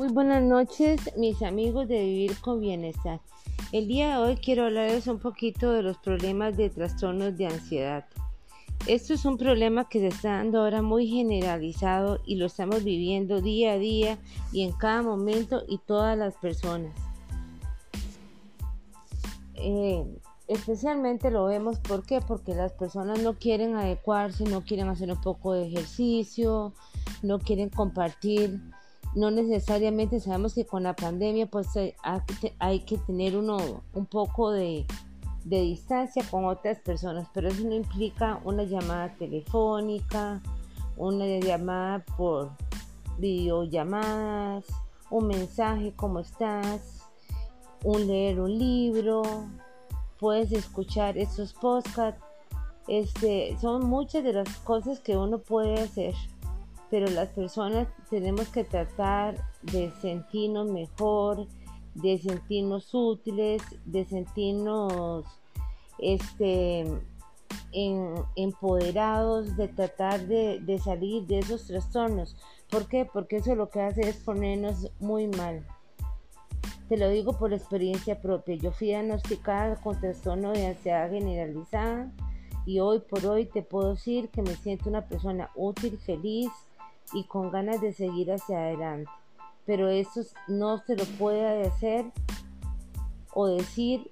Muy buenas noches, mis amigos de Vivir con Bienestar. El día de hoy quiero hablarles un poquito de los problemas de trastornos de ansiedad. Esto es un problema que se está dando ahora muy generalizado y lo estamos viviendo día a día y en cada momento y todas las personas. Eh, especialmente lo vemos. Porque las personas no quieren adecuarse, no quieren hacer un poco de ejercicio, no quieren compartir no necesariamente sabemos que con la pandemia pues hay que tener uno un poco de, distancia con otras personas, pero eso no implica una llamada telefónica, una llamada por videollamadas, un mensaje, ¿cómo estás? Un leer un libro, puedes escuchar esos podcasts. Este, son muchas de las cosas que uno puede hacer pero las personas tenemos que tratar de sentirnos mejor, de sentirnos útiles, de sentirnos este, empoderados, de tratar de, salir de esos trastornos. ¿Por qué? Porque eso lo que hace es ponernos muy mal. Te lo digo por experiencia propia. Yo fui diagnosticada con trastorno de ansiedad generalizada y hoy por hoy te puedo decir que me siento una persona útil, feliz, y con ganas de seguir hacia adelante. Pero eso no se lo puede hacer o decir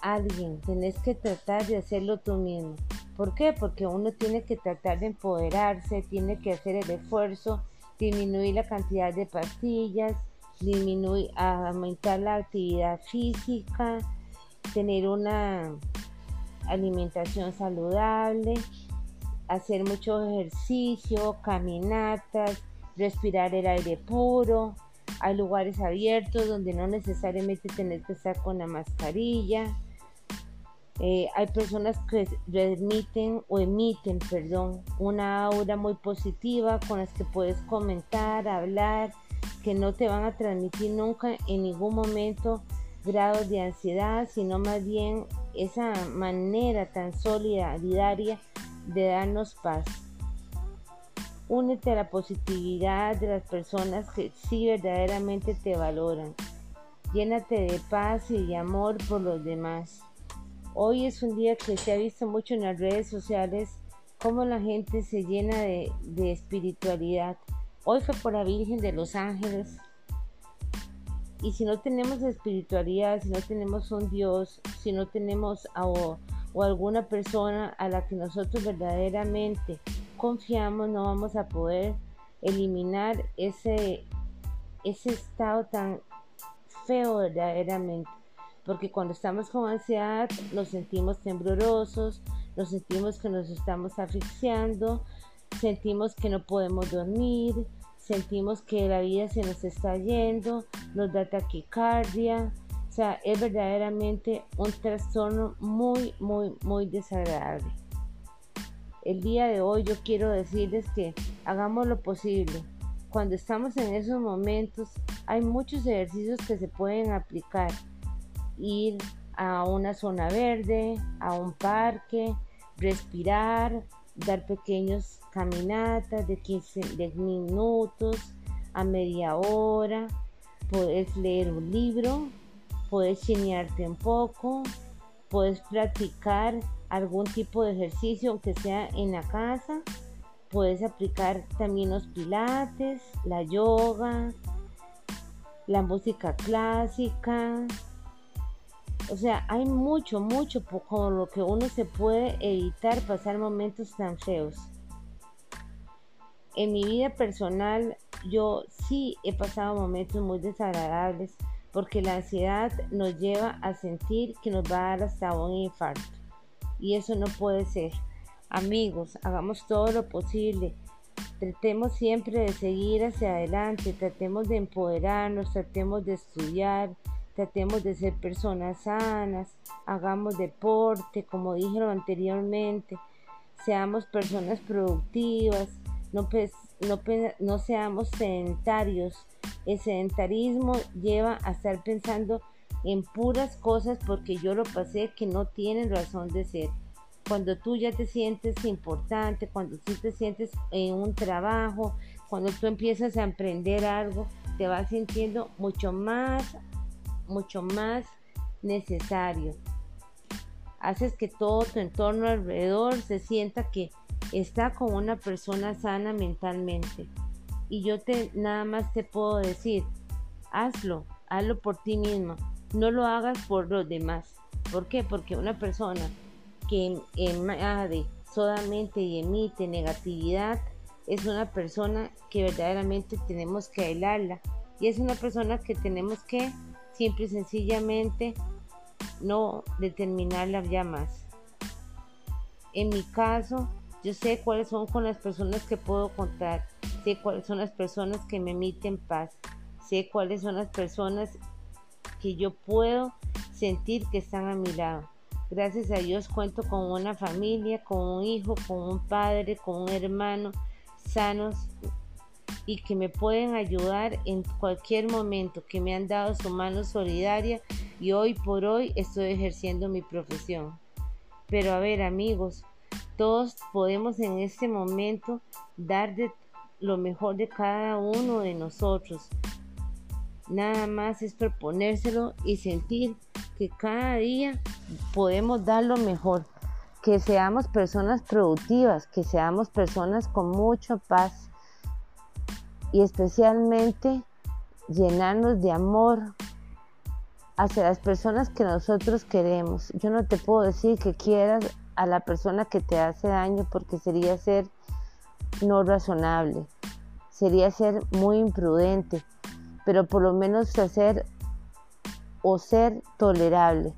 alguien, tenés que tratar de hacerlo tú mismo. ¿Por qué? Porque uno tiene que tratar de empoderarse, tiene que hacer el esfuerzo, disminuir la cantidad de pastillas, disminuir, aumentar la actividad física, tener una alimentación saludable hacer mucho ejercicio, caminatas, respirar el aire puro. Hay lugares abiertos donde no necesariamente tenés que estar con la mascarilla. Eh, hay personas que remiten o emiten, perdón, una aura muy positiva con las que puedes comentar, hablar, que no te van a transmitir nunca en ningún momento grados de ansiedad, sino más bien esa manera tan solidaria de darnos paz. Únete a la positividad de las personas que sí verdaderamente te valoran. Llénate de paz y de amor por los demás. Hoy es un día que se ha visto mucho en las redes sociales cómo la gente se llena de, de espiritualidad. Hoy fue por la Virgen de los Ángeles. Y si no tenemos espiritualidad, si no tenemos un Dios, si no tenemos a, o alguna persona a la que nosotros verdaderamente confiamos, no vamos a poder eliminar ese, ese estado tan feo verdaderamente. Porque cuando estamos con ansiedad nos sentimos temblorosos, nos sentimos que nos estamos asfixiando, sentimos que no podemos dormir, sentimos que la vida se nos está yendo, nos da taquicardia, es verdaderamente un trastorno muy, muy, muy desagradable. El día de hoy yo quiero decirles que hagamos lo posible. Cuando estamos en esos momentos hay muchos ejercicios que se pueden aplicar. Ir a una zona verde, a un parque, respirar, dar pequeños caminatas de 15 minutos a media hora, puedes leer un libro, puedes chinearte un poco, puedes practicar algún tipo de ejercicio, aunque sea en la casa. Puedes aplicar también los pilates, la yoga, la música clásica. O sea, hay mucho, mucho con lo que uno se puede evitar pasar momentos tan feos. En mi vida personal, yo sí he pasado momentos muy desagradables porque la ansiedad nos lleva a sentir que nos va a dar hasta un infarto. Y eso no puede ser. Amigos, hagamos todo lo posible. Tratemos siempre de seguir hacia adelante, tratemos de empoderarnos, tratemos de estudiar, tratemos de ser personas sanas, hagamos deporte, como dije anteriormente, seamos personas productivas, no, no, no seamos sedentarios, el sedentarismo lleva a estar pensando en puras cosas porque yo lo pasé que no tienen razón de ser. Cuando tú ya te sientes importante, cuando tú te sientes en un trabajo, cuando tú empiezas a emprender algo, te vas sintiendo mucho más, mucho más necesario. Haces que todo tu entorno alrededor se sienta que está con una persona sana mentalmente. Y yo te nada más te puedo decir, hazlo, hazlo por ti mismo, no lo hagas por los demás. ¿Por qué? Porque una persona que emade solamente y emite negatividad es una persona que verdaderamente tenemos que aislarla y es una persona que tenemos que simple y sencillamente no determinarla ya más. En mi caso, yo sé cuáles son con las personas que puedo contar, sé cuáles son las personas que me emiten paz, sé cuáles son las personas que yo puedo sentir que están a mi lado. Gracias a Dios cuento con una familia, con un hijo, con un padre, con un hermano sanos y que me pueden ayudar en cualquier momento, que me han dado su mano solidaria y hoy por hoy estoy ejerciendo mi profesión. Pero a ver amigos, todos podemos en este momento dar de lo mejor de cada uno de nosotros. Nada más es proponérselo y sentir que cada día podemos dar lo mejor. Que seamos personas productivas, que seamos personas con mucha paz y especialmente llenarnos de amor hacia las personas que nosotros queremos. Yo no te puedo decir que quieras a la persona que te hace daño porque sería ser no razonable, sería ser muy imprudente pero por lo menos hacer o ser tolerable.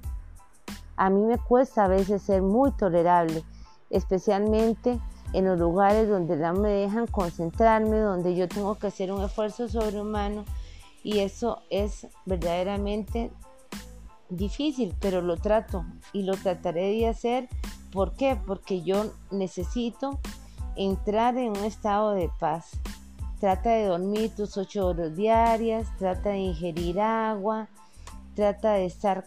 A mí me cuesta a veces ser muy tolerable, especialmente en los lugares donde no me dejan concentrarme, donde yo tengo que hacer un esfuerzo sobrehumano y eso es verdaderamente difícil, pero lo trato y lo trataré de hacer. ¿Por qué? Porque yo necesito entrar en un estado de paz. Trata de dormir tus ocho horas diarias, trata de ingerir agua, trata de estar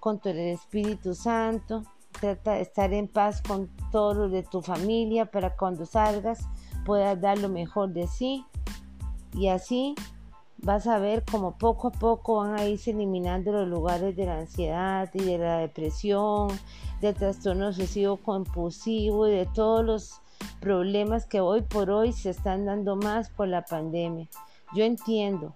con tu Espíritu Santo, trata de estar en paz con todos los de tu familia para cuando salgas puedas dar lo mejor de sí y así vas a ver como poco a poco van a irse eliminando los lugares de la ansiedad y de la depresión, del trastorno obsesivo compulsivo y de todos los problemas que hoy por hoy se están dando más por la pandemia. Yo entiendo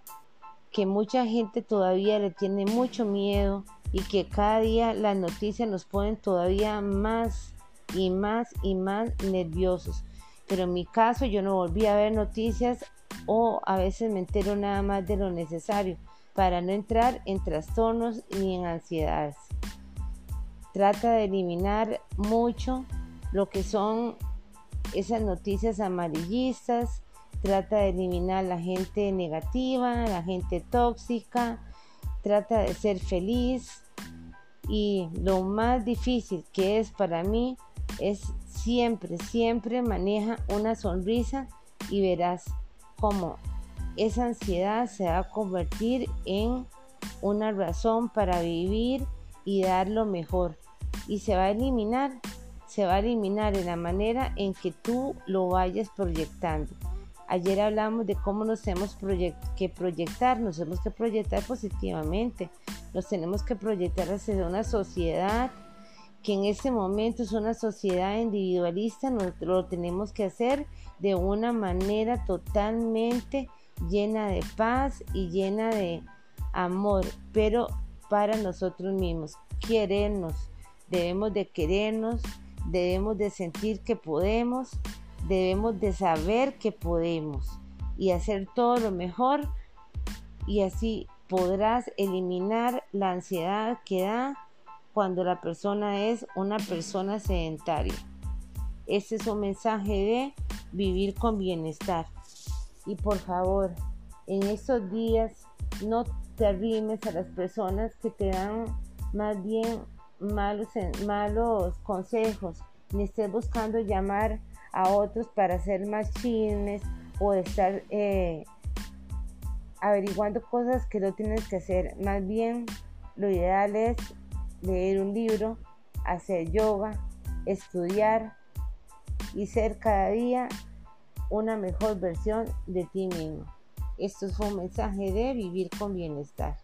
que mucha gente todavía le tiene mucho miedo y que cada día las noticias nos ponen todavía más y más y más nerviosos. Pero en mi caso yo no volví a ver noticias o a veces me entero nada más de lo necesario para no entrar en trastornos ni en ansiedades. Trata de eliminar mucho lo que son esas noticias amarillistas, trata de eliminar la gente negativa, la gente tóxica, trata de ser feliz. Y lo más difícil que es para mí es siempre, siempre maneja una sonrisa y verás cómo esa ansiedad se va a convertir en una razón para vivir y dar lo mejor. Y se va a eliminar se va a eliminar en la manera en que tú lo vayas proyectando. Ayer hablamos de cómo nos tenemos que proyectar, nos tenemos que proyectar positivamente, nos tenemos que proyectar hacia una sociedad que en este momento es una sociedad individualista, nosotros lo tenemos que hacer de una manera totalmente llena de paz y llena de amor, pero para nosotros mismos, querernos, debemos de querernos, debemos de sentir que podemos, debemos de saber que podemos y hacer todo lo mejor y así podrás eliminar la ansiedad que da cuando la persona es una persona sedentaria. Este es un mensaje de vivir con bienestar. Y por favor, en estos días no te arrimes a las personas que te dan más bien malos, malos consejos, ni estés buscando llamar a otros para hacer más chismes o estar eh, averiguando cosas que no tienes que hacer. Más bien, lo ideal es leer un libro, hacer yoga, estudiar y ser cada día una mejor versión de ti mismo. Esto fue un mensaje de vivir con bienestar.